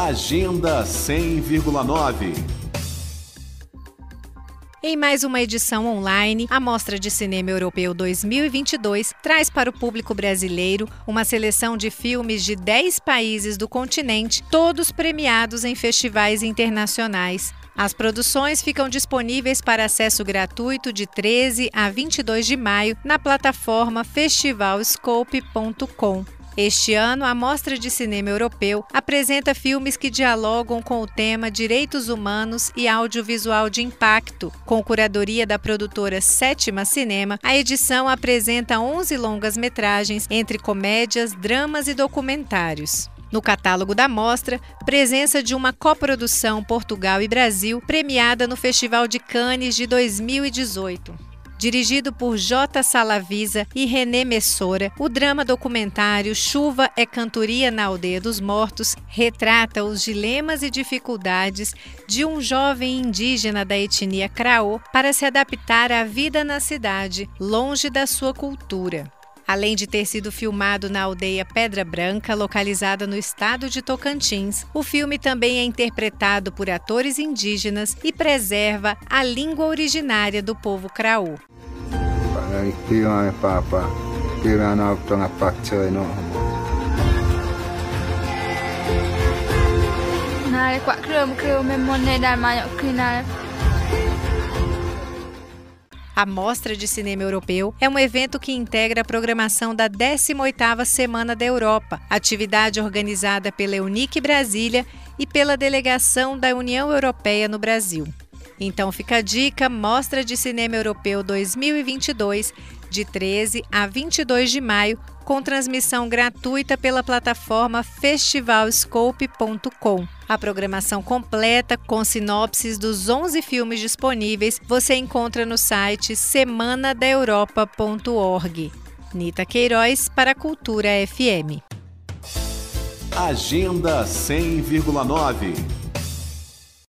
Agenda 100,9. Em mais uma edição online, a Mostra de Cinema Europeu 2022 traz para o público brasileiro uma seleção de filmes de 10 países do continente, todos premiados em festivais internacionais. As produções ficam disponíveis para acesso gratuito de 13 a 22 de maio na plataforma festivalscope.com. Este ano, a Mostra de Cinema Europeu apresenta filmes que dialogam com o tema Direitos Humanos e Audiovisual de Impacto. Com curadoria da produtora Sétima Cinema, a edição apresenta 11 longas-metragens entre comédias, dramas e documentários. No catálogo da mostra, presença de uma coprodução Portugal e Brasil premiada no Festival de Cannes de 2018. Dirigido por J. Salavisa e René Messora, o drama documentário Chuva é Cantoria na Aldeia dos Mortos retrata os dilemas e dificuldades de um jovem indígena da etnia Craô para se adaptar à vida na cidade, longe da sua cultura. Além de ter sido filmado na aldeia Pedra Branca, localizada no estado de Tocantins, o filme também é interpretado por atores indígenas e preserva a língua originária do povo Craô. A Mostra de Cinema Europeu é um evento que integra a programação da 18ª Semana da Europa, atividade organizada pela Eunice Brasília e pela delegação da União Europeia no Brasil. Então fica a dica Mostra de Cinema Europeu 2022, de 13 a 22 de maio, com transmissão gratuita pela plataforma festivalscope.com. A programação completa, com sinopses dos 11 filmes disponíveis, você encontra no site semanadaeuropa.org. Nita Queiroz para a Cultura FM. Agenda 100,9